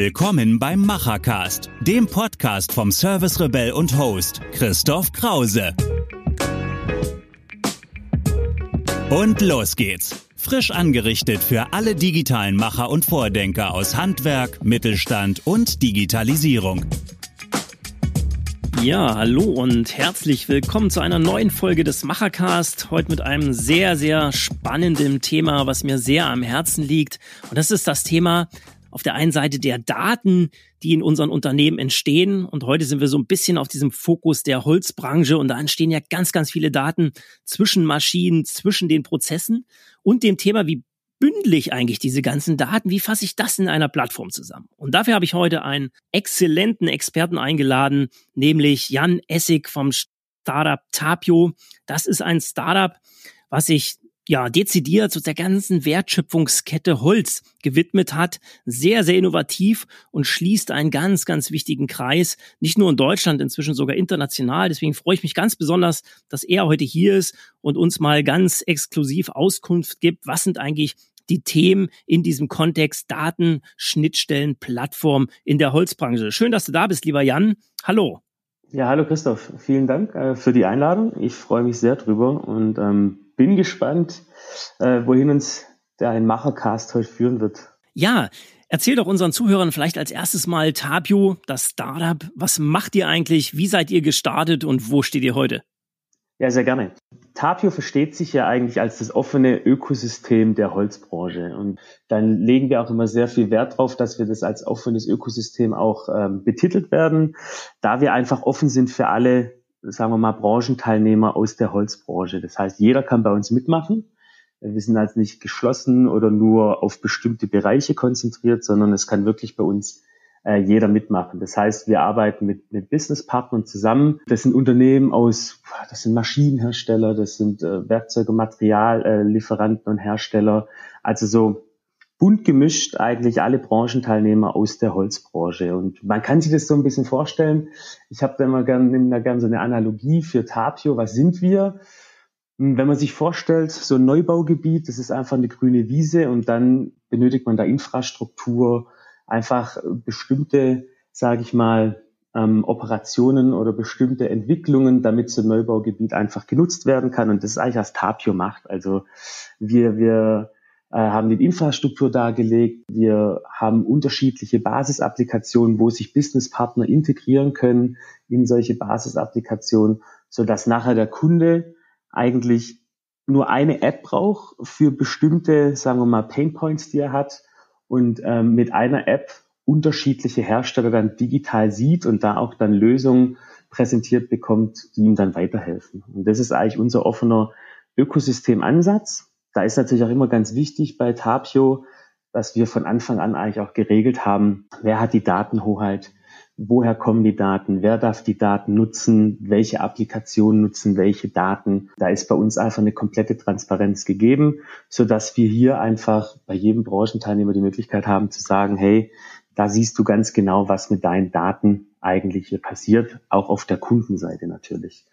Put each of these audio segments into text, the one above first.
Willkommen beim Machercast, dem Podcast vom Service Rebell und Host Christoph Krause. Und los geht's. Frisch angerichtet für alle digitalen Macher und Vordenker aus Handwerk, Mittelstand und Digitalisierung. Ja, hallo und herzlich willkommen zu einer neuen Folge des Machercast. Heute mit einem sehr, sehr spannenden Thema, was mir sehr am Herzen liegt. Und das ist das Thema auf der einen Seite der Daten, die in unseren Unternehmen entstehen. Und heute sind wir so ein bisschen auf diesem Fokus der Holzbranche. Und da entstehen ja ganz, ganz viele Daten zwischen Maschinen, zwischen den Prozessen und dem Thema, wie bündle ich eigentlich diese ganzen Daten? Wie fasse ich das in einer Plattform zusammen? Und dafür habe ich heute einen exzellenten Experten eingeladen, nämlich Jan Essig vom Startup Tapio. Das ist ein Startup, was sich ja, dezidiert zu der ganzen Wertschöpfungskette Holz gewidmet hat. Sehr, sehr innovativ und schließt einen ganz, ganz wichtigen Kreis. Nicht nur in Deutschland, inzwischen sogar international. Deswegen freue ich mich ganz besonders, dass er heute hier ist und uns mal ganz exklusiv Auskunft gibt. Was sind eigentlich die Themen in diesem Kontext Daten, Schnittstellen, Plattform in der Holzbranche? Schön, dass du da bist, lieber Jan. Hallo. Ja, hallo Christoph. Vielen Dank äh, für die Einladung. Ich freue mich sehr drüber und ähm, bin gespannt, äh, wohin uns der ein Machercast heute führen wird. Ja, Erzähl doch unseren Zuhörern vielleicht als erstes mal Tapio, das Startup. Was macht ihr eigentlich? Wie seid ihr gestartet und wo steht ihr heute? Ja, sehr gerne. Tapio versteht sich ja eigentlich als das offene Ökosystem der Holzbranche. Und dann legen wir auch immer sehr viel Wert darauf, dass wir das als offenes Ökosystem auch ähm, betitelt werden, da wir einfach offen sind für alle sagen wir mal, Branchenteilnehmer aus der Holzbranche. Das heißt, jeder kann bei uns mitmachen. Wir sind also nicht geschlossen oder nur auf bestimmte Bereiche konzentriert, sondern es kann wirklich bei uns äh, jeder mitmachen. Das heißt, wir arbeiten mit, mit Businesspartnern zusammen. Das sind Unternehmen aus, das sind Maschinenhersteller, das sind äh, Werkzeuge, Materiallieferanten äh, und Hersteller. Also so bunt gemischt eigentlich alle Branchenteilnehmer aus der Holzbranche. Und man kann sich das so ein bisschen vorstellen. Ich habe da immer gerne immer gern so eine Analogie für Tapio. Was sind wir? Hm, wenn man sich vorstellt, so ein Neubaugebiet, das ist einfach eine grüne Wiese und dann benötigt man da Infrastruktur, einfach bestimmte, sage ich mal, ähm, Operationen oder bestimmte Entwicklungen, damit so ein Neubaugebiet einfach genutzt werden kann. Und das ist eigentlich, was Tapio macht. Also wir, wir haben die Infrastruktur dargelegt. Wir haben unterschiedliche Basisapplikationen, wo sich Businesspartner integrieren können in solche Basisapplikationen, so dass nachher der Kunde eigentlich nur eine App braucht für bestimmte, sagen wir mal, Painpoints, die er hat und ähm, mit einer App unterschiedliche Hersteller dann digital sieht und da auch dann Lösungen präsentiert bekommt, die ihm dann weiterhelfen. Und das ist eigentlich unser offener Ökosystemansatz da ist natürlich auch immer ganz wichtig bei Tapio, dass wir von Anfang an eigentlich auch geregelt haben, wer hat die Datenhoheit, woher kommen die Daten, wer darf die Daten nutzen, welche Applikationen nutzen welche Daten. Da ist bei uns einfach eine komplette Transparenz gegeben, so dass wir hier einfach bei jedem Branchenteilnehmer die Möglichkeit haben zu sagen, hey, da siehst du ganz genau, was mit deinen Daten eigentlich hier passiert, auch auf der Kundenseite natürlich.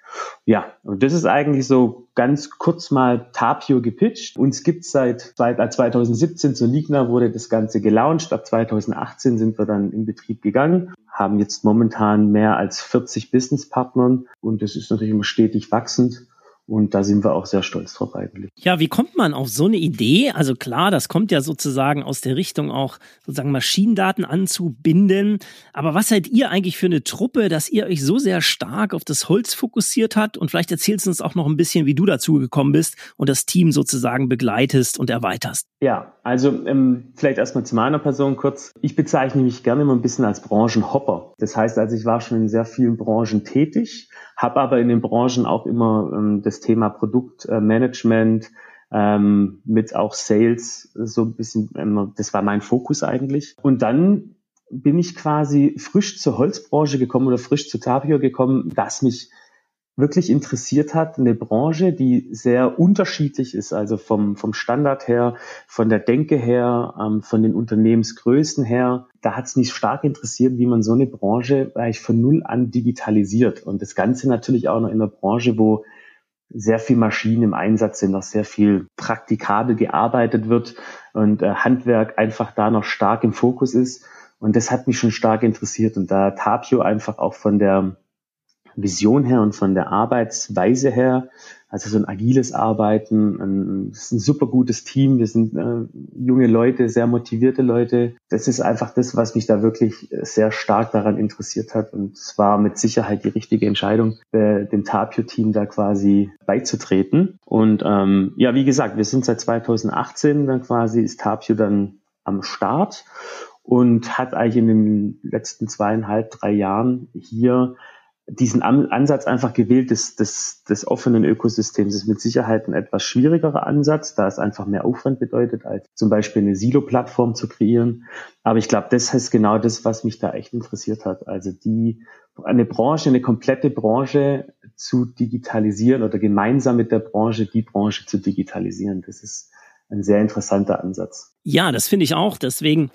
Ja, und das ist eigentlich so ganz kurz mal Tapio gepitcht. Uns gibt's seit 2017 zur Ligna wurde das Ganze gelauncht. Ab 2018 sind wir dann in Betrieb gegangen, haben jetzt momentan mehr als 40 Businesspartnern und das ist natürlich immer stetig wachsend. Und da sind wir auch sehr stolz drauf eigentlich. Ja, wie kommt man auf so eine Idee? Also klar, das kommt ja sozusagen aus der Richtung auch sozusagen Maschinendaten anzubinden. Aber was seid ihr eigentlich für eine Truppe, dass ihr euch so sehr stark auf das Holz fokussiert habt? Und vielleicht erzählst du uns auch noch ein bisschen, wie du dazu gekommen bist und das Team sozusagen begleitest und erweiterst. Ja, also ähm, vielleicht erstmal zu meiner Person kurz. Ich bezeichne mich gerne immer ein bisschen als Branchenhopper. Das heißt also, ich war schon in sehr vielen Branchen tätig habe aber in den Branchen auch immer ähm, das Thema Produktmanagement ähm, mit auch Sales so ein bisschen, ähm, das war mein Fokus eigentlich. Und dann bin ich quasi frisch zur Holzbranche gekommen oder frisch zu Tapio gekommen, das mich wirklich interessiert hat, eine Branche, die sehr unterschiedlich ist, also vom, vom Standard her, von der Denke her, ähm, von den Unternehmensgrößen her. Da hat es mich stark interessiert, wie man so eine Branche eigentlich von null an digitalisiert. Und das Ganze natürlich auch noch in einer Branche, wo sehr viel Maschinen im Einsatz sind, noch sehr viel praktikabel gearbeitet wird und äh, Handwerk einfach da noch stark im Fokus ist. Und das hat mich schon stark interessiert. Und da Tapio einfach auch von der Vision her und von der Arbeitsweise her, also so ein agiles Arbeiten, ein, ist ein super gutes Team, wir sind äh, junge Leute, sehr motivierte Leute. Das ist einfach das, was mich da wirklich sehr stark daran interessiert hat und es war mit Sicherheit die richtige Entscheidung, äh, dem Tapio-Team da quasi beizutreten. Und ähm, ja, wie gesagt, wir sind seit 2018 dann quasi, ist Tapio dann am Start und hat eigentlich in den letzten zweieinhalb, drei Jahren hier diesen Ansatz einfach gewählt des, des, des offenen Ökosystems ist mit Sicherheit ein etwas schwierigerer Ansatz, da es einfach mehr Aufwand bedeutet, als zum Beispiel eine Silo-Plattform zu kreieren. Aber ich glaube, das ist genau das, was mich da echt interessiert hat. Also die, eine Branche, eine komplette Branche zu digitalisieren oder gemeinsam mit der Branche die Branche zu digitalisieren. Das ist ein sehr interessanter Ansatz. Ja, das finde ich auch. Deswegen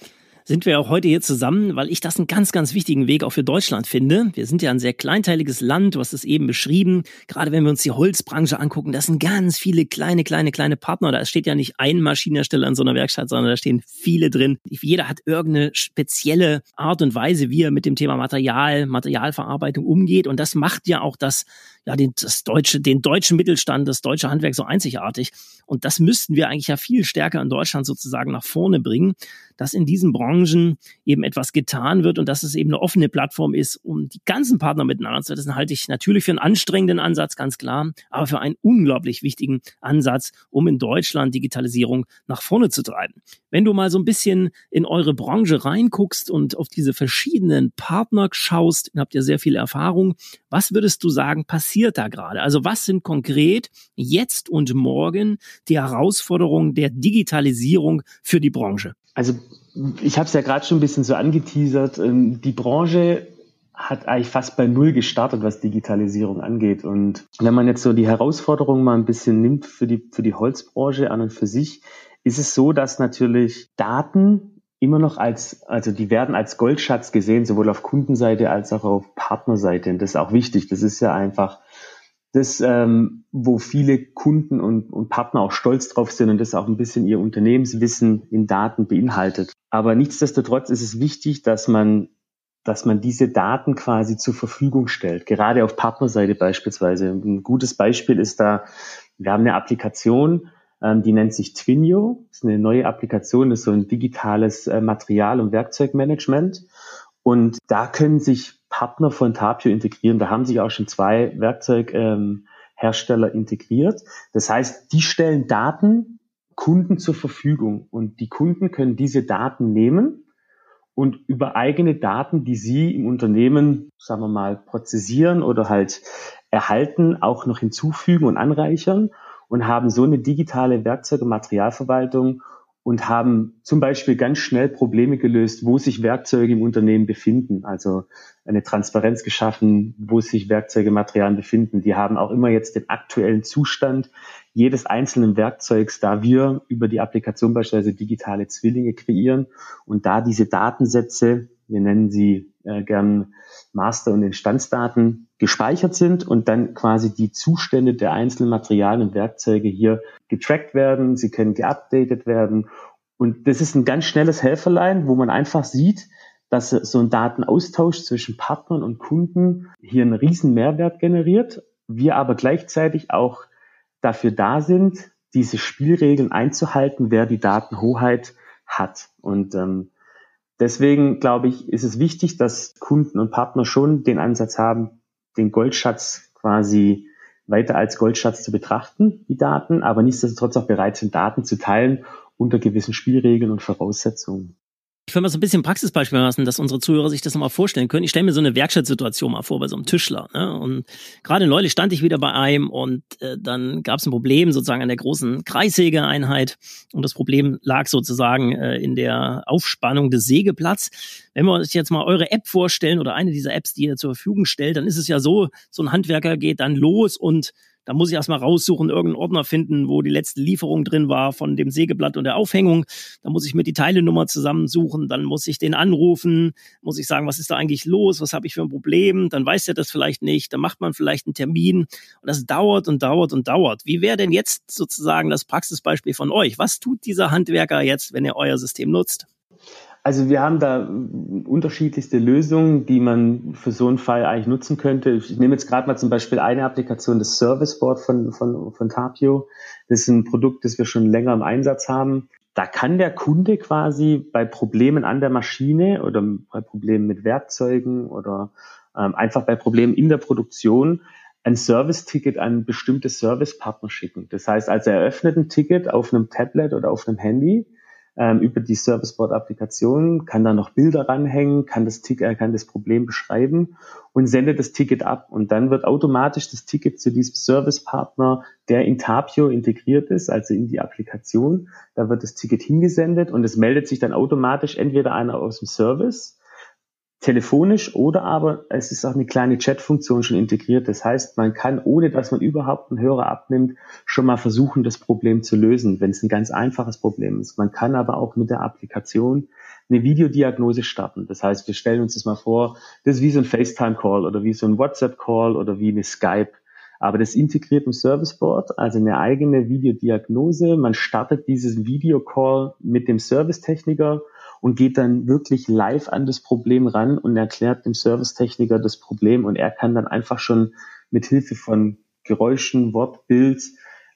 sind wir auch heute hier zusammen, weil ich das einen ganz, ganz wichtigen Weg auch für Deutschland finde. Wir sind ja ein sehr kleinteiliges Land, du hast es eben beschrieben. Gerade wenn wir uns die Holzbranche angucken, das sind ganz viele kleine, kleine, kleine Partner. Da steht ja nicht ein Maschinenhersteller in so einer Werkstatt, sondern da stehen viele drin. Jeder hat irgendeine spezielle Art und Weise, wie er mit dem Thema Material, Materialverarbeitung umgeht. Und das macht ja auch das, ja, den, das deutsche, den deutschen Mittelstand, das deutsche Handwerk so einzigartig. Und das müssten wir eigentlich ja viel stärker in Deutschland sozusagen nach vorne bringen, dass in diesen Branchen eben etwas getan wird und dass es eben eine offene Plattform ist, um die ganzen Partner miteinander zu setzen, halte ich natürlich für einen anstrengenden Ansatz, ganz klar, aber für einen unglaublich wichtigen Ansatz, um in Deutschland Digitalisierung nach vorne zu treiben. Wenn du mal so ein bisschen in eure Branche reinguckst und auf diese verschiedenen Partner schaust, habt ihr sehr viel Erfahrung. Was würdest du sagen, passiert da gerade? Also was sind konkret jetzt und morgen die Herausforderungen der Digitalisierung für die Branche? Also ich habe es ja gerade schon ein bisschen so angeteasert. Ähm, die Branche hat eigentlich fast bei Null gestartet, was Digitalisierung angeht. Und wenn man jetzt so die Herausforderungen mal ein bisschen nimmt für die, für die Holzbranche an und für sich, ist es so, dass natürlich Daten immer noch als, also die werden als Goldschatz gesehen, sowohl auf Kundenseite als auch auf Partnerseite. Und das ist auch wichtig. Das ist ja einfach das, ähm, wo viele Kunden und, und Partner auch stolz drauf sind und das auch ein bisschen ihr Unternehmenswissen in Daten beinhaltet. Aber nichtsdestotrotz ist es wichtig, dass man, dass man diese Daten quasi zur Verfügung stellt. Gerade auf Partnerseite beispielsweise. Ein gutes Beispiel ist da, wir haben eine Applikation, ähm, die nennt sich Twinio. Das ist eine neue Applikation, das ist so ein digitales äh, Material- und Werkzeugmanagement. Und da können sich Partner von Tapio integrieren. Da haben sich auch schon zwei Werkzeughersteller ähm, integriert. Das heißt, die stellen Daten Kunden zur Verfügung und die Kunden können diese Daten nehmen und über eigene Daten, die sie im Unternehmen, sagen wir mal, prozessieren oder halt erhalten, auch noch hinzufügen und anreichern und haben so eine digitale Werkzeug- und Materialverwaltung und haben zum Beispiel ganz schnell Probleme gelöst, wo sich Werkzeuge im Unternehmen befinden. Also eine Transparenz geschaffen, wo sich Werkzeuge, Materialien befinden. Die haben auch immer jetzt den aktuellen Zustand jedes einzelnen Werkzeugs, da wir über die Applikation beispielsweise digitale Zwillinge kreieren und da diese Datensätze, wir nennen sie äh, gern Master- und Instanzdaten, gespeichert sind und dann quasi die Zustände der einzelnen Materialien und Werkzeuge hier getrackt werden, sie können geupdatet werden. Und das ist ein ganz schnelles Helferlein, wo man einfach sieht, dass so ein Datenaustausch zwischen Partnern und Kunden hier einen riesen Mehrwert generiert, wir aber gleichzeitig auch dafür da sind, diese Spielregeln einzuhalten, wer die Datenhoheit hat. Und ähm, deswegen glaube ich, ist es wichtig, dass Kunden und Partner schon den Ansatz haben, den Goldschatz quasi weiter als Goldschatz zu betrachten, die Daten, aber nichtsdestotrotz auch bereit sind, Daten zu teilen unter gewissen Spielregeln und Voraussetzungen. Ich will mal so ein bisschen Praxisbeispiel lassen, dass unsere Zuhörer sich das nochmal vorstellen können. Ich stelle mir so eine Werkstattsituation mal vor bei so einem Tischler. Ne? Und gerade neulich stand ich wieder bei einem und äh, dann gab es ein Problem sozusagen an der großen Kreissägeeinheit. Und das Problem lag sozusagen äh, in der Aufspannung des Sägeplatz. Wenn wir uns jetzt mal eure App vorstellen oder eine dieser Apps, die ihr zur Verfügung stellt, dann ist es ja so, so ein Handwerker geht dann los und da muss ich erstmal raussuchen, irgendeinen Ordner finden, wo die letzte Lieferung drin war von dem Sägeblatt und der Aufhängung. Da muss ich mir die Teilenummer zusammensuchen, dann muss ich den anrufen, muss ich sagen, was ist da eigentlich los, was habe ich für ein Problem, dann weiß er das vielleicht nicht, dann macht man vielleicht einen Termin und das dauert und dauert und dauert. Wie wäre denn jetzt sozusagen das Praxisbeispiel von euch? Was tut dieser Handwerker jetzt, wenn er euer System nutzt? Also wir haben da unterschiedlichste Lösungen, die man für so einen Fall eigentlich nutzen könnte. Ich nehme jetzt gerade mal zum Beispiel eine Applikation, das Service Board von, von, von Tapio. Das ist ein Produkt, das wir schon länger im Einsatz haben. Da kann der Kunde quasi bei Problemen an der Maschine oder bei Problemen mit Werkzeugen oder ähm, einfach bei Problemen in der Produktion ein Service-Ticket an bestimmte Servicepartner schicken. Das heißt, also er eröffnet ein Ticket auf einem Tablet oder auf einem Handy ähm, über die Serviceboard-Applikation, kann da noch Bilder ranhängen, kann das Ticket, er kann das Problem beschreiben und sendet das Ticket ab. Und dann wird automatisch das Ticket zu diesem Servicepartner, der in Tapio integriert ist, also in die Applikation, da wird das Ticket hingesendet und es meldet sich dann automatisch entweder einer aus dem Service telefonisch oder aber es ist auch eine kleine Chat-Funktion schon integriert. Das heißt, man kann, ohne dass man überhaupt einen Hörer abnimmt, schon mal versuchen, das Problem zu lösen, wenn es ein ganz einfaches Problem ist. Man kann aber auch mit der Applikation eine Videodiagnose starten. Das heißt, wir stellen uns das mal vor, das ist wie so ein FaceTime-Call oder wie so ein WhatsApp-Call oder wie eine Skype. Aber das integriert im Serviceboard, also eine eigene Videodiagnose. Man startet dieses Videocall mit dem Servicetechniker und geht dann wirklich live an das Problem ran und erklärt dem Servicetechniker das Problem und er kann dann einfach schon mit Hilfe von Geräuschen, Wort, Bild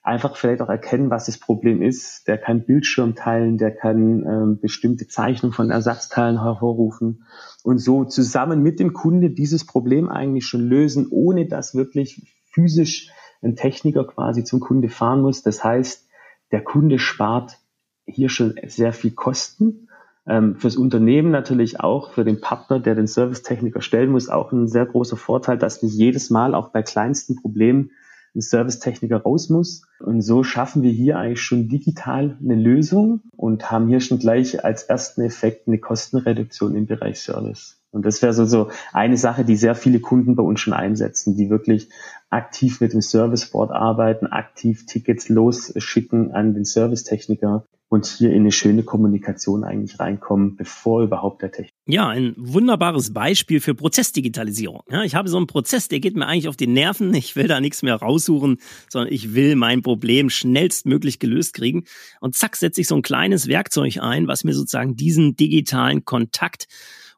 einfach vielleicht auch erkennen, was das Problem ist. Der kann Bildschirm teilen, der kann ähm, bestimmte Zeichnungen von Ersatzteilen hervorrufen und so zusammen mit dem Kunde dieses Problem eigentlich schon lösen, ohne dass wirklich physisch ein Techniker quasi zum Kunde fahren muss. Das heißt, der Kunde spart hier schon sehr viel Kosten ähm, fürs Unternehmen natürlich auch, für den Partner, der den Servicetechniker stellen muss, auch ein sehr großer Vorteil, dass nicht jedes Mal auch bei kleinsten Problemen ein Servicetechniker raus muss. Und so schaffen wir hier eigentlich schon digital eine Lösung und haben hier schon gleich als ersten Effekt eine Kostenreduktion im Bereich Service. Und das wäre so, so eine Sache, die sehr viele Kunden bei uns schon einsetzen, die wirklich aktiv mit dem Serviceboard arbeiten, aktiv Tickets losschicken an den Servicetechniker und hier in eine schöne Kommunikation eigentlich reinkommen, bevor überhaupt der Technik. Ja, ein wunderbares Beispiel für Prozessdigitalisierung. Ja, ich habe so einen Prozess, der geht mir eigentlich auf die Nerven. Ich will da nichts mehr raussuchen, sondern ich will mein Problem schnellstmöglich gelöst kriegen. Und zack, setze ich so ein kleines Werkzeug ein, was mir sozusagen diesen digitalen Kontakt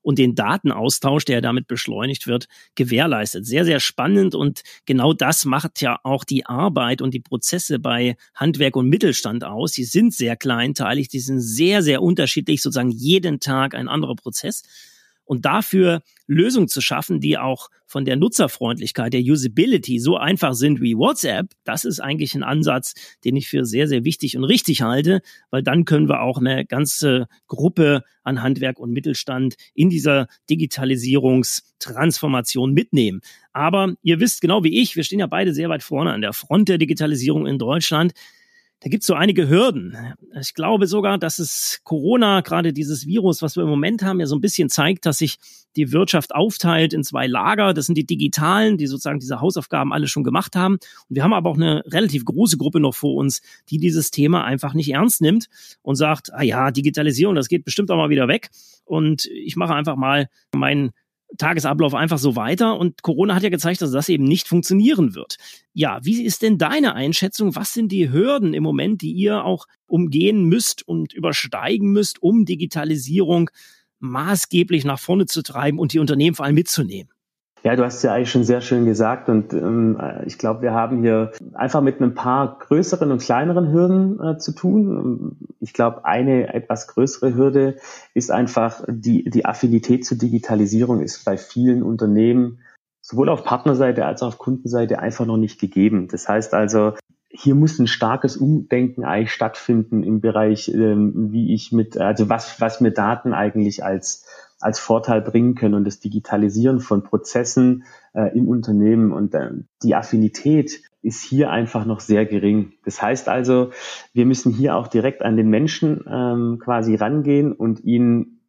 und den Datenaustausch, der damit beschleunigt wird, gewährleistet. Sehr, sehr spannend und genau das macht ja auch die Arbeit und die Prozesse bei Handwerk und Mittelstand aus. Die sind sehr kleinteilig, die sind sehr, sehr unterschiedlich, sozusagen jeden Tag ein anderer Prozess und dafür Lösungen zu schaffen, die auch von der Nutzerfreundlichkeit, der Usability so einfach sind wie WhatsApp, das ist eigentlich ein Ansatz, den ich für sehr, sehr wichtig und richtig halte, weil dann können wir auch eine ganze Gruppe an Handwerk und Mittelstand in dieser Digitalisierungstransformation mitnehmen. Aber ihr wisst genau wie ich, wir stehen ja beide sehr weit vorne an der Front der Digitalisierung in Deutschland da gibt es so einige Hürden. Ich glaube sogar, dass es Corona, gerade dieses Virus, was wir im Moment haben, ja so ein bisschen zeigt, dass sich die Wirtschaft aufteilt in zwei Lager. Das sind die Digitalen, die sozusagen diese Hausaufgaben alle schon gemacht haben. Und wir haben aber auch eine relativ große Gruppe noch vor uns, die dieses Thema einfach nicht ernst nimmt und sagt, ah ja, Digitalisierung, das geht bestimmt auch mal wieder weg. Und ich mache einfach mal meinen Tagesablauf einfach so weiter. Und Corona hat ja gezeigt, dass das eben nicht funktionieren wird. Ja, wie ist denn deine Einschätzung? Was sind die Hürden im Moment, die ihr auch umgehen müsst und übersteigen müsst, um Digitalisierung maßgeblich nach vorne zu treiben und die Unternehmen vor allem mitzunehmen? Ja, du hast ja eigentlich schon sehr schön gesagt und ähm, ich glaube, wir haben hier einfach mit ein paar größeren und kleineren Hürden äh, zu tun. Ich glaube, eine etwas größere Hürde ist einfach die, die Affinität zur Digitalisierung ist bei vielen Unternehmen sowohl auf Partnerseite als auch auf Kundenseite einfach noch nicht gegeben. Das heißt also, hier muss ein starkes Umdenken eigentlich stattfinden im Bereich, ähm, wie ich mit, also was, was mir Daten eigentlich als als Vorteil bringen können und das Digitalisieren von Prozessen äh, im Unternehmen und äh, die Affinität ist hier einfach noch sehr gering. Das heißt also, wir müssen hier auch direkt an den Menschen ähm, quasi rangehen und ihn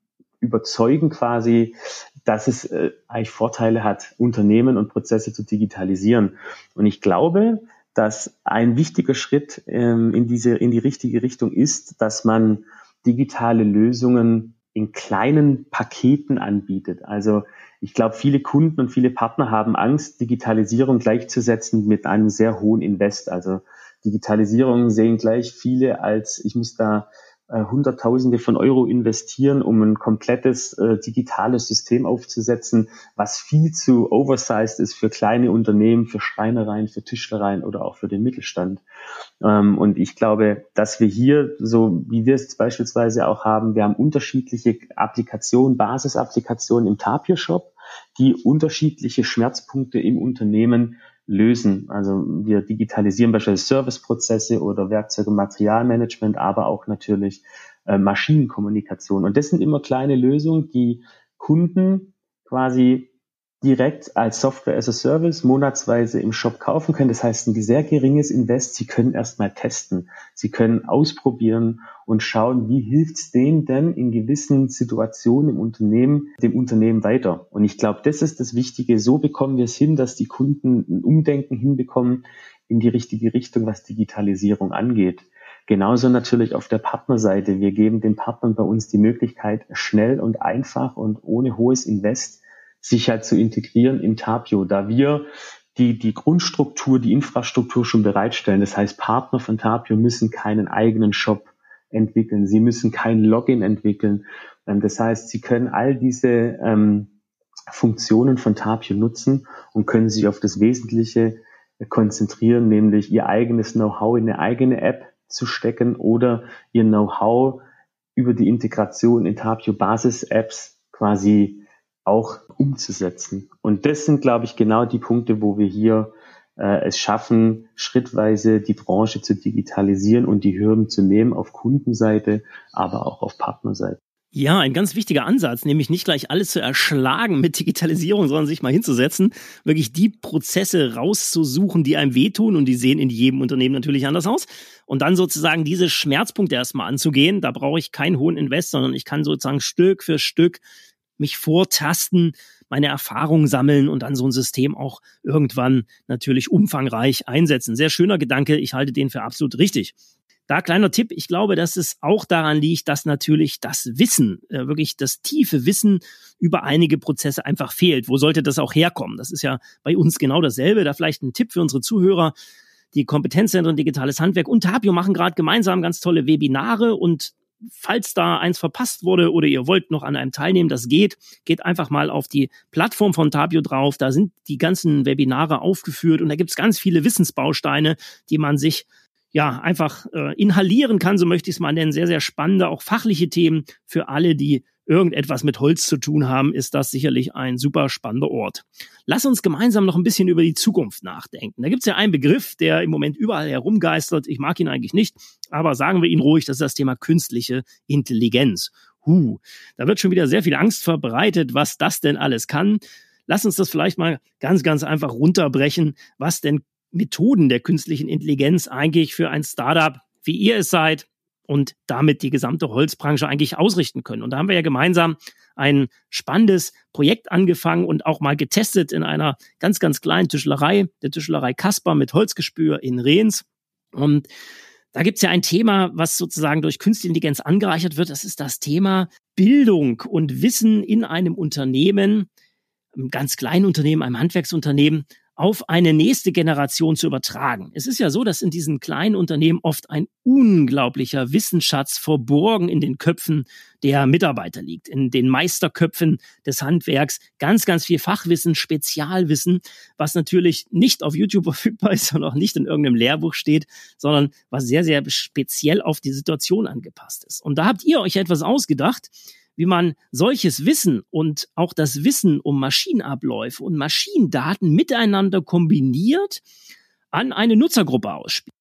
überzeugen quasi, dass es äh, eigentlich Vorteile hat, Unternehmen und Prozesse zu digitalisieren. Und ich glaube, dass ein wichtiger Schritt ähm, in diese in die richtige Richtung ist, dass man digitale Lösungen in kleinen Paketen anbietet. Also ich glaube, viele Kunden und viele Partner haben Angst, Digitalisierung gleichzusetzen mit einem sehr hohen Invest. Also Digitalisierung sehen gleich viele als, ich muss da äh, Hunderttausende von Euro investieren, um ein komplettes äh, digitales System aufzusetzen, was viel zu oversized ist für kleine Unternehmen, für Schreinereien, für Tischlereien oder auch für den Mittelstand. Ähm, und ich glaube, dass wir hier, so wie wir es beispielsweise auch haben, wir haben unterschiedliche Applikationen, Basisapplikationen im Tapir-Shop, die unterschiedliche Schmerzpunkte im Unternehmen lösen. Also wir digitalisieren beispielsweise Serviceprozesse oder Werkzeuge, Materialmanagement, aber auch natürlich äh, Maschinenkommunikation. Und das sind immer kleine Lösungen, die Kunden quasi direkt als Software as a Service monatsweise im Shop kaufen können. Das heißt, ein sehr geringes Invest. Sie können erstmal testen. Sie können ausprobieren und schauen, wie hilft es denen denn in gewissen Situationen im Unternehmen, dem Unternehmen weiter. Und ich glaube, das ist das Wichtige. So bekommen wir es hin, dass die Kunden ein Umdenken hinbekommen in die richtige Richtung, was Digitalisierung angeht. Genauso natürlich auf der Partnerseite. Wir geben den Partnern bei uns die Möglichkeit, schnell und einfach und ohne hohes Invest sich halt zu integrieren in Tapio, da wir die, die Grundstruktur, die Infrastruktur schon bereitstellen. Das heißt, Partner von Tapio müssen keinen eigenen Shop entwickeln. Sie müssen kein Login entwickeln. Ähm, das heißt, sie können all diese ähm, Funktionen von Tapio nutzen und können sich auf das Wesentliche konzentrieren, nämlich ihr eigenes Know-how in eine eigene App zu stecken oder ihr Know-how über die Integration in Tapio Basis-Apps quasi auch umzusetzen. Und das sind, glaube ich, genau die Punkte, wo wir hier äh, es schaffen, schrittweise die Branche zu digitalisieren und die Hürden zu nehmen auf Kundenseite, aber auch auf Partnerseite. Ja, ein ganz wichtiger Ansatz, nämlich nicht gleich alles zu erschlagen mit Digitalisierung, sondern sich mal hinzusetzen, wirklich die Prozesse rauszusuchen, die einem wehtun und die sehen in jedem Unternehmen natürlich anders aus. Und dann sozusagen diese Schmerzpunkte erstmal anzugehen. Da brauche ich keinen hohen Invest, sondern ich kann sozusagen Stück für Stück mich vortasten, meine Erfahrungen sammeln und dann so ein System auch irgendwann natürlich umfangreich einsetzen. Sehr schöner Gedanke. Ich halte den für absolut richtig. Da kleiner Tipp, ich glaube, dass es auch daran liegt, dass natürlich das Wissen, äh, wirklich das tiefe Wissen über einige Prozesse einfach fehlt. Wo sollte das auch herkommen? Das ist ja bei uns genau dasselbe. Da vielleicht ein Tipp für unsere Zuhörer. Die Kompetenzzentren Digitales Handwerk und Tapio machen gerade gemeinsam ganz tolle Webinare und falls da eins verpasst wurde oder ihr wollt noch an einem teilnehmen, das geht, geht einfach mal auf die Plattform von Tapio drauf. Da sind die ganzen Webinare aufgeführt und da gibt's ganz viele Wissensbausteine, die man sich ja einfach äh, inhalieren kann, so möchte ich es mal nennen. Sehr, sehr spannende, auch fachliche Themen für alle, die irgendetwas mit Holz zu tun haben, ist das sicherlich ein super spannender Ort. Lass uns gemeinsam noch ein bisschen über die Zukunft nachdenken. Da gibt es ja einen Begriff, der im Moment überall herumgeistert. Ich mag ihn eigentlich nicht, aber sagen wir ihn ruhig, das ist das Thema künstliche Intelligenz. Huh, da wird schon wieder sehr viel Angst verbreitet, was das denn alles kann. Lass uns das vielleicht mal ganz, ganz einfach runterbrechen, was denn Methoden der künstlichen Intelligenz eigentlich für ein Startup, wie ihr es seid, und damit die gesamte Holzbranche eigentlich ausrichten können. Und da haben wir ja gemeinsam ein spannendes Projekt angefangen und auch mal getestet in einer ganz, ganz kleinen Tischlerei, der Tischlerei Kasper mit Holzgespür in Rehns. Und da gibt's ja ein Thema, was sozusagen durch Künstliche Intelligenz angereichert wird. Das ist das Thema Bildung und Wissen in einem Unternehmen, einem ganz kleinen Unternehmen, einem Handwerksunternehmen, auf eine nächste Generation zu übertragen. Es ist ja so, dass in diesen kleinen Unternehmen oft ein unglaublicher Wissensschatz verborgen in den Köpfen der Mitarbeiter liegt, in den Meisterköpfen des Handwerks. Ganz, ganz viel Fachwissen, Spezialwissen, was natürlich nicht auf YouTube verfügbar ist und auch nicht in irgendeinem Lehrbuch steht, sondern was sehr, sehr speziell auf die Situation angepasst ist. Und da habt ihr euch etwas ausgedacht, wie man solches Wissen und auch das Wissen um Maschinenabläufe und Maschinendaten miteinander kombiniert an eine Nutzergruppe ausspielt.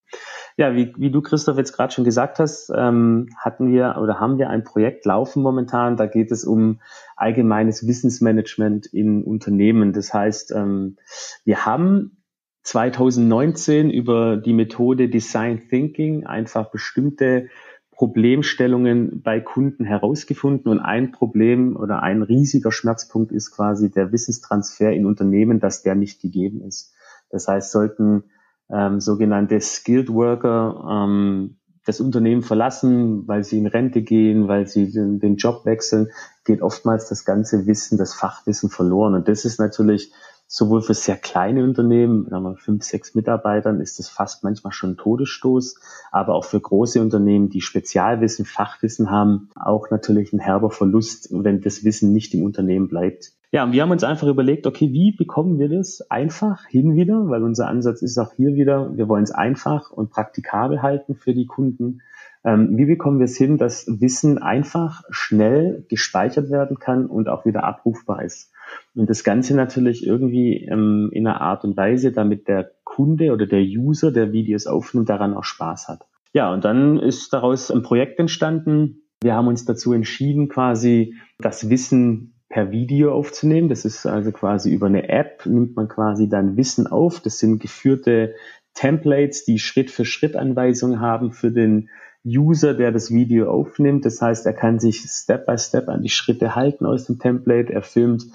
Ja, wie, wie du, Christoph, jetzt gerade schon gesagt hast, ähm, hatten wir oder haben wir ein Projekt laufen momentan. Da geht es um allgemeines Wissensmanagement in Unternehmen. Das heißt, ähm, wir haben 2019 über die Methode Design Thinking einfach bestimmte Problemstellungen bei Kunden herausgefunden und ein Problem oder ein riesiger Schmerzpunkt ist quasi der Wissenstransfer in Unternehmen, dass der nicht gegeben ist. Das heißt, sollten ähm, sogenannte Skilled Worker ähm, das Unternehmen verlassen, weil sie in Rente gehen, weil sie den, den Job wechseln, geht oftmals das ganze Wissen, das Fachwissen verloren. Und das ist natürlich sowohl für sehr kleine Unternehmen, sagen wir fünf, sechs Mitarbeitern, ist das fast manchmal schon ein Todesstoß, aber auch für große Unternehmen, die Spezialwissen, Fachwissen haben, auch natürlich ein herber Verlust, wenn das Wissen nicht im Unternehmen bleibt. Ja, und wir haben uns einfach überlegt, okay, wie bekommen wir das einfach hin wieder, weil unser Ansatz ist auch hier wieder, wir wollen es einfach und praktikabel halten für die Kunden. Ähm, wie bekommen wir es hin, dass Wissen einfach schnell gespeichert werden kann und auch wieder abrufbar ist? Und das Ganze natürlich irgendwie ähm, in einer Art und Weise, damit der Kunde oder der User, der Videos aufnimmt, daran auch Spaß hat. Ja, und dann ist daraus ein Projekt entstanden. Wir haben uns dazu entschieden, quasi das Wissen per Video aufzunehmen. Das ist also quasi über eine App, nimmt man quasi dann Wissen auf. Das sind geführte Templates, die Schritt für Schritt Anweisungen haben für den User, der das Video aufnimmt. Das heißt, er kann sich Step by Step an die Schritte halten aus dem Template. Er filmt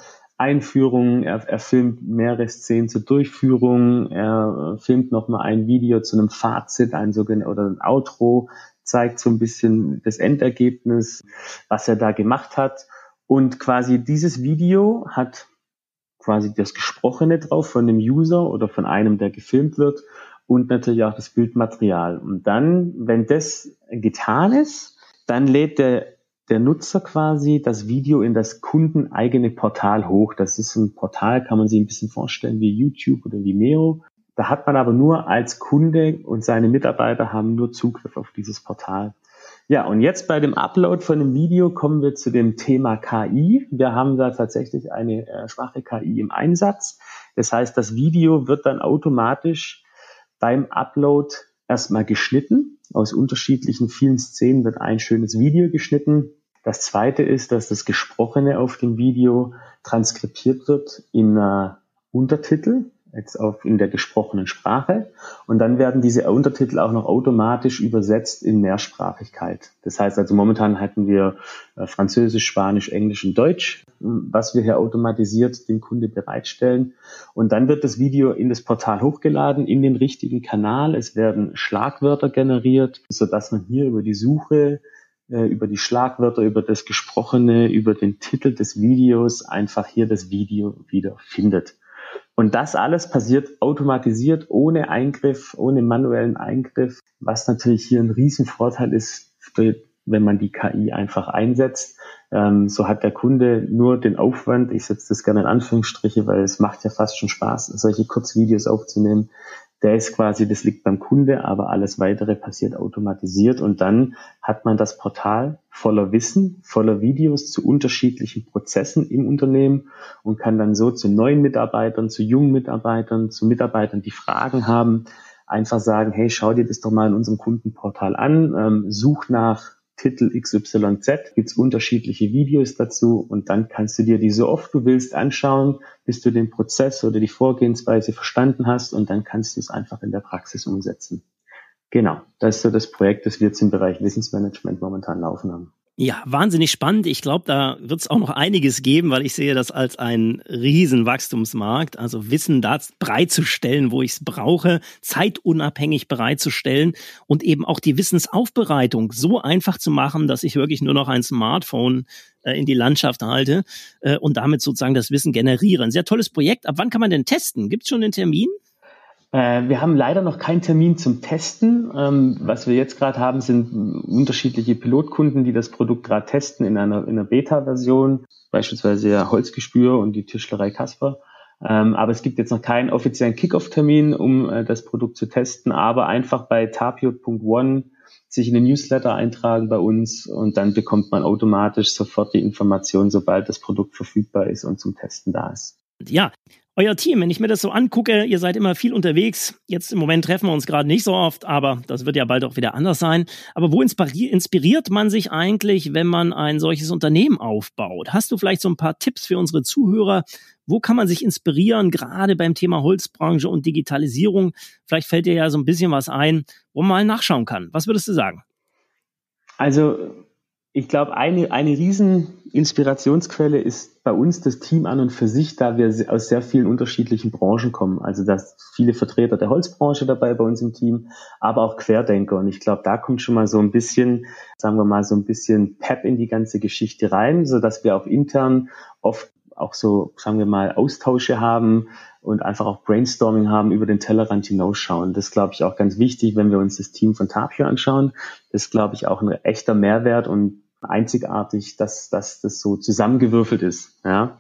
Einführungen, er, er filmt mehrere Szenen zur Durchführung, er filmt nochmal ein Video zu einem Fazit, ein sogenanntes oder ein Outro, zeigt so ein bisschen das Endergebnis, was er da gemacht hat. Und quasi dieses Video hat quasi das Gesprochene drauf von dem User oder von einem, der gefilmt wird und natürlich auch das Bildmaterial. Und dann, wenn das getan ist, dann lädt der, der Nutzer quasi das Video in das kundeneigene Portal hoch. Das ist ein Portal, kann man sich ein bisschen vorstellen wie YouTube oder Vimeo. Da hat man aber nur als Kunde und seine Mitarbeiter haben nur Zugriff auf dieses Portal. Ja, und jetzt bei dem Upload von dem Video kommen wir zu dem Thema KI. Wir haben da tatsächlich eine äh, schwache KI im Einsatz. Das heißt, das Video wird dann automatisch beim Upload erstmal geschnitten. Aus unterschiedlichen vielen Szenen wird ein schönes Video geschnitten. Das zweite ist, dass das Gesprochene auf dem Video transkribiert wird in äh, Untertitel jetzt auf in der gesprochenen Sprache. Und dann werden diese Untertitel auch noch automatisch übersetzt in Mehrsprachigkeit. Das heißt also momentan hatten wir äh, Französisch, Spanisch, Englisch und Deutsch, was wir hier automatisiert dem Kunde bereitstellen. Und dann wird das Video in das Portal hochgeladen, in den richtigen Kanal. Es werden Schlagwörter generiert, so dass man hier über die Suche äh, über die Schlagwörter, über das Gesprochene, über den Titel des Videos einfach hier das Video wieder findet. Und das alles passiert automatisiert, ohne Eingriff, ohne manuellen Eingriff, was natürlich hier ein Riesenvorteil ist, wenn man die KI einfach einsetzt. Ähm, so hat der Kunde nur den Aufwand, ich setze das gerne in Anführungsstriche, weil es macht ja fast schon Spaß, solche Kurzvideos aufzunehmen, der ist quasi, das liegt beim Kunde, aber alles weitere passiert automatisiert. Und dann hat man das Portal voller Wissen, voller Videos zu unterschiedlichen Prozessen im Unternehmen und kann dann so zu neuen Mitarbeitern, zu jungen Mitarbeitern, zu Mitarbeitern, die Fragen haben, einfach sagen, hey, schau dir das doch mal in unserem Kundenportal an, ähm, such nach Titel XYZ, gibt's unterschiedliche Videos dazu und dann kannst du dir die so oft du willst anschauen, bis du den Prozess oder die Vorgehensweise verstanden hast und dann kannst du es einfach in der Praxis umsetzen. Genau, das ist so das Projekt, das wir jetzt im Bereich Wissensmanagement momentan laufen haben. Ja, wahnsinnig spannend. Ich glaube, da wird es auch noch einiges geben, weil ich sehe das als einen riesen Wachstumsmarkt. Also Wissen da bereitzustellen, wo ich es brauche, zeitunabhängig bereitzustellen und eben auch die Wissensaufbereitung so einfach zu machen, dass ich wirklich nur noch ein Smartphone äh, in die Landschaft halte äh, und damit sozusagen das Wissen generiere. Ein sehr tolles Projekt. Ab wann kann man denn testen? Gibt es schon einen Termin? Äh, wir haben leider noch keinen Termin zum Testen. Ähm, was wir jetzt gerade haben, sind unterschiedliche Pilotkunden, die das Produkt gerade testen in einer, in einer Beta-Version, beispielsweise ja Holzgespür und die Tischlerei Kasper. Ähm, aber es gibt jetzt noch keinen offiziellen Kickoff-Termin, um äh, das Produkt zu testen, aber einfach bei tapio.one sich in den Newsletter eintragen bei uns und dann bekommt man automatisch sofort die Information, sobald das Produkt verfügbar ist und zum Testen da ist. Ja, euer Team, wenn ich mir das so angucke, ihr seid immer viel unterwegs. Jetzt im Moment treffen wir uns gerade nicht so oft, aber das wird ja bald auch wieder anders sein. Aber wo inspiriert man sich eigentlich, wenn man ein solches Unternehmen aufbaut? Hast du vielleicht so ein paar Tipps für unsere Zuhörer? Wo kann man sich inspirieren, gerade beim Thema Holzbranche und Digitalisierung? Vielleicht fällt dir ja so ein bisschen was ein, wo man mal nachschauen kann. Was würdest du sagen? Also ich glaube, eine, eine riesen Inspirationsquelle ist bei uns das Team an und für sich, da wir aus sehr vielen unterschiedlichen Branchen kommen. Also da viele Vertreter der Holzbranche dabei bei uns im Team, aber auch Querdenker. Und ich glaube, da kommt schon mal so ein bisschen, sagen wir mal, so ein bisschen Pep in die ganze Geschichte rein, so dass wir auch intern oft auch so, sagen wir mal, Austausche haben und einfach auch Brainstorming haben, über den Tellerrand hinausschauen. Das glaube ich auch ganz wichtig, wenn wir uns das Team von Tapio anschauen. Das glaube ich auch ein echter Mehrwert und einzigartig, dass, dass das so zusammengewürfelt ist. Ja.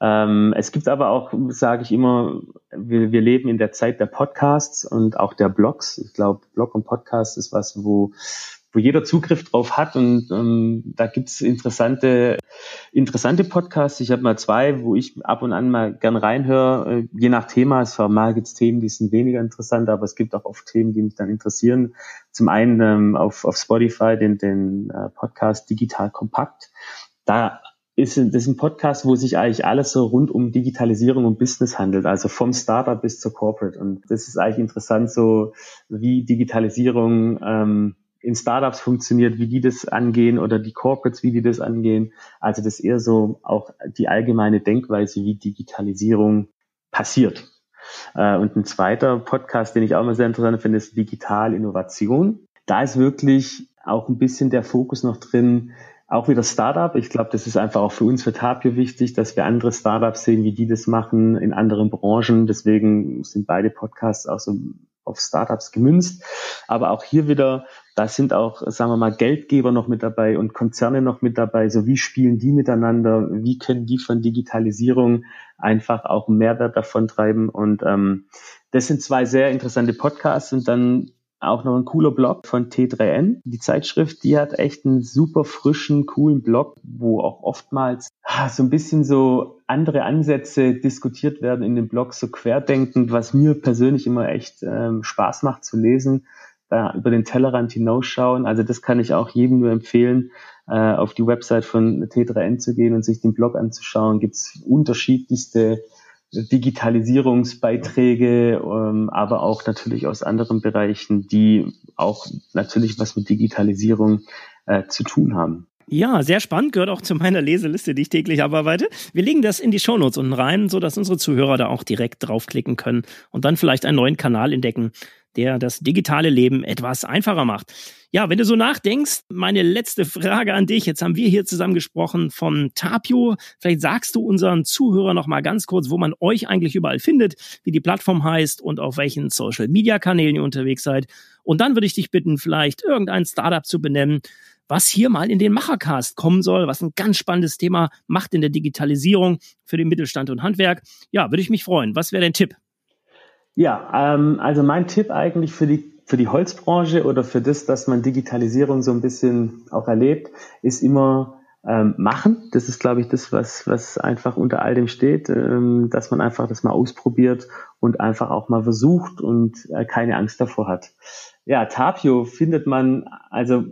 Ähm, es gibt aber auch, sage ich immer, wir, wir leben in der Zeit der Podcasts und auch der Blogs. Ich glaube, Blog und Podcast ist was, wo wo jeder Zugriff drauf hat und ähm, da gibt's interessante, interessante Podcasts. Ich habe mal zwei, wo ich ab und an mal gern reinhöre, äh, je nach Thema. Es war mal gibt's Themen, die sind weniger interessant, aber es gibt auch oft Themen, die mich dann interessieren. Zum einen ähm, auf, auf Spotify den, den äh, Podcast Digital Kompakt. Da ist das ist ein Podcast, wo sich eigentlich alles so rund um Digitalisierung und Business handelt, also vom Startup bis zur Corporate. Und das ist eigentlich interessant, so wie Digitalisierung ähm, in Startups funktioniert, wie die das angehen oder die Corporates, wie die das angehen. Also das ist eher so auch die allgemeine Denkweise, wie Digitalisierung passiert. Äh, und ein zweiter Podcast, den ich auch mal sehr interessant finde, ist Digital Innovation. Da ist wirklich auch ein bisschen der Fokus noch drin, auch wieder Startup. Ich glaube, das ist einfach auch für uns, für Tapio wichtig, dass wir andere Startups sehen, wie die das machen in anderen Branchen. Deswegen sind beide Podcasts auch so auf Startups gemünzt. Aber auch hier wieder, da sind auch, sagen wir mal, Geldgeber noch mit dabei und Konzerne noch mit dabei. So wie spielen die miteinander? Wie können die von Digitalisierung einfach auch Mehrwert davon treiben? Und ähm, das sind zwei sehr interessante Podcasts und dann auch noch ein cooler Blog von T3N. Die Zeitschrift, die hat echt einen super frischen, coolen Blog, wo auch oftmals ah, so ein bisschen so andere Ansätze diskutiert werden in dem Blog, so querdenkend, was mir persönlich immer echt ähm, Spaß macht zu lesen, da über den Tellerrand hinausschauen. Also das kann ich auch jedem nur empfehlen, äh, auf die Website von T3N zu gehen und sich den Blog anzuschauen. Gibt es unterschiedlichste Digitalisierungsbeiträge, ähm, aber auch natürlich aus anderen Bereichen, die auch natürlich was mit Digitalisierung äh, zu tun haben. Ja, sehr spannend, gehört auch zu meiner Leseliste, die ich täglich abarbeite. Wir legen das in die Shownotes unten rein, so dass unsere Zuhörer da auch direkt draufklicken können und dann vielleicht einen neuen Kanal entdecken, der das digitale Leben etwas einfacher macht. Ja, wenn du so nachdenkst, meine letzte Frage an dich. Jetzt haben wir hier zusammen gesprochen von Tapio. Vielleicht sagst du unseren Zuhörern noch mal ganz kurz, wo man euch eigentlich überall findet, wie die Plattform heißt und auf welchen Social Media Kanälen ihr unterwegs seid. Und dann würde ich dich bitten, vielleicht irgendein Startup zu benennen, was hier mal in den Machercast kommen soll, was ein ganz spannendes Thema macht in der Digitalisierung für den Mittelstand und Handwerk. Ja, würde ich mich freuen. Was wäre dein Tipp? Ja, ähm, also mein Tipp eigentlich für die für die Holzbranche oder für das, dass man Digitalisierung so ein bisschen auch erlebt, ist immer ähm, machen. Das ist, glaube ich, das, was, was einfach unter all dem steht, ähm, dass man einfach das mal ausprobiert und einfach auch mal versucht und äh, keine Angst davor hat. Ja, Tapio findet man, also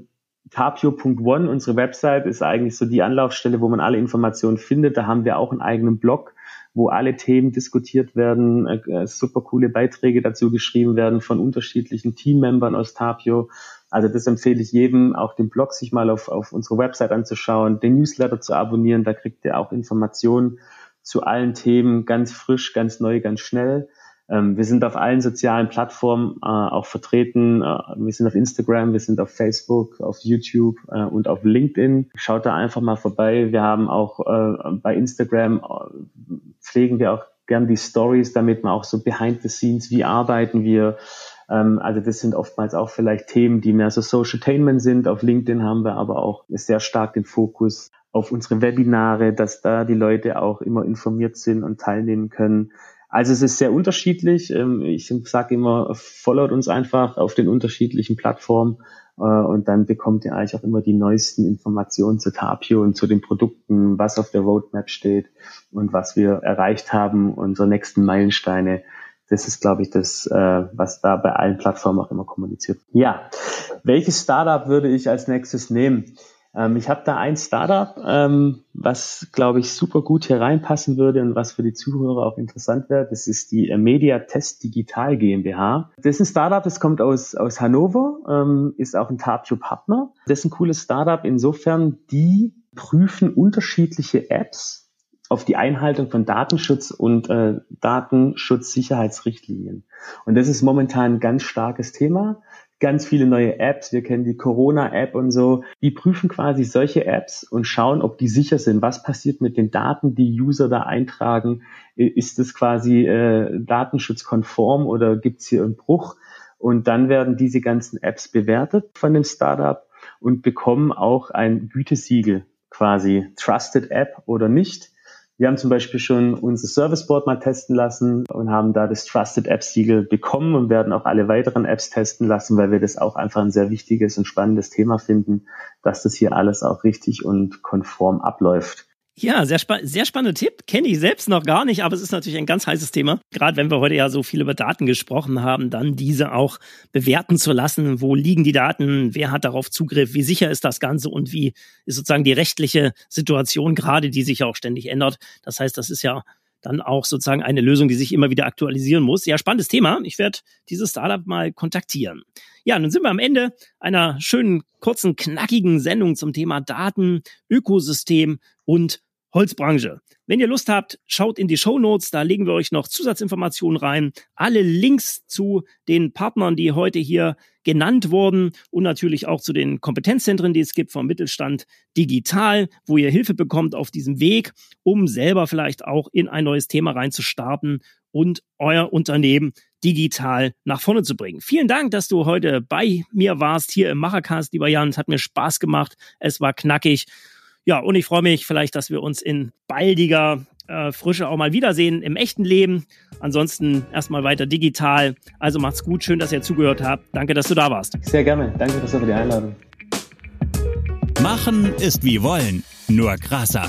tapio.one, unsere Website, ist eigentlich so die Anlaufstelle, wo man alle Informationen findet. Da haben wir auch einen eigenen Blog, wo alle Themen diskutiert werden, äh, äh, super coole Beiträge dazu geschrieben werden von unterschiedlichen Teammembern aus Tapio. Also das empfehle ich jedem, auch den Blog sich mal auf, auf unsere Website anzuschauen, den Newsletter zu abonnieren, da kriegt ihr auch Informationen zu allen Themen ganz frisch, ganz neu, ganz schnell. Ähm, wir sind auf allen sozialen Plattformen äh, auch vertreten. Äh, wir sind auf Instagram, wir sind auf Facebook, auf YouTube äh, und auf LinkedIn. Schaut da einfach mal vorbei. Wir haben auch äh, bei Instagram äh, pflegen wir auch gern die Stories, damit man auch so behind the scenes, wie arbeiten wir. Ähm, also das sind oftmals auch vielleicht Themen, die mehr so Socialtainment sind. Auf LinkedIn haben wir aber auch sehr stark den Fokus auf unsere Webinare, dass da die Leute auch immer informiert sind und teilnehmen können. Also es ist sehr unterschiedlich. Ähm, ich sage immer, followt uns einfach auf den unterschiedlichen Plattformen äh, und dann bekommt ihr eigentlich auch immer die neuesten Informationen zu Tapio und zu den Produkten, was auf der Roadmap steht und was wir erreicht haben, unsere nächsten Meilensteine. Das ist, glaube ich, das, äh, was da bei allen Plattformen auch immer kommuniziert. Ja, welches Startup würde ich als nächstes nehmen? Ähm, ich habe da ein Startup, ähm, was, glaube ich, super gut hier reinpassen würde und was für die Zuhörer auch interessant wäre. Das ist die äh, Media Test Digital GmbH. Das ist ein Startup, das kommt aus, aus Hannover, ähm, ist auch ein Tapio-Partner. Das ist ein cooles Startup insofern, die prüfen unterschiedliche Apps auf die Einhaltung von Datenschutz und äh, Datenschutzsicherheitsrichtlinien. Und das ist momentan ein ganz starkes Thema. Ganz viele neue Apps. Wir kennen die Corona-App und so. Die prüfen quasi solche Apps und schauen, ob die sicher sind. Was passiert mit den Daten, die User da eintragen? Ist das quasi äh, datenschutzkonform oder gibt es hier einen Bruch? Und dann werden diese ganzen Apps bewertet von dem Startup und bekommen auch ein Gütesiegel quasi Trusted App oder nicht. Wir haben zum Beispiel schon unser Serviceboard mal testen lassen und haben da das Trusted App Siegel bekommen und werden auch alle weiteren Apps testen lassen, weil wir das auch einfach ein sehr wichtiges und spannendes Thema finden, dass das hier alles auch richtig und konform abläuft. Ja, sehr, spa sehr spannender Tipp. Kenne ich selbst noch gar nicht, aber es ist natürlich ein ganz heißes Thema. Gerade wenn wir heute ja so viel über Daten gesprochen haben, dann diese auch bewerten zu lassen. Wo liegen die Daten? Wer hat darauf Zugriff? Wie sicher ist das Ganze? Und wie ist sozusagen die rechtliche Situation gerade, die sich ja auch ständig ändert? Das heißt, das ist ja dann auch sozusagen eine Lösung, die sich immer wieder aktualisieren muss. Ja, spannendes Thema. Ich werde dieses Startup mal kontaktieren. Ja, nun sind wir am Ende einer schönen, kurzen, knackigen Sendung zum Thema Daten, Ökosystem und Holzbranche. Wenn ihr Lust habt, schaut in die Show Notes, da legen wir euch noch Zusatzinformationen rein. Alle Links zu den Partnern, die heute hier genannt wurden und natürlich auch zu den Kompetenzzentren, die es gibt vom Mittelstand digital, wo ihr Hilfe bekommt auf diesem Weg, um selber vielleicht auch in ein neues Thema reinzustarten und euer Unternehmen digital nach vorne zu bringen. Vielen Dank, dass du heute bei mir warst hier im Machercast, lieber Jan. Es hat mir Spaß gemacht. Es war knackig. Ja, und ich freue mich vielleicht, dass wir uns in baldiger äh, Frische auch mal wiedersehen im echten Leben. Ansonsten erstmal weiter digital. Also macht's gut. Schön, dass ihr zugehört habt. Danke, dass du da warst. Sehr gerne. Danke für die Einladung. Machen ist wie wollen, nur krasser.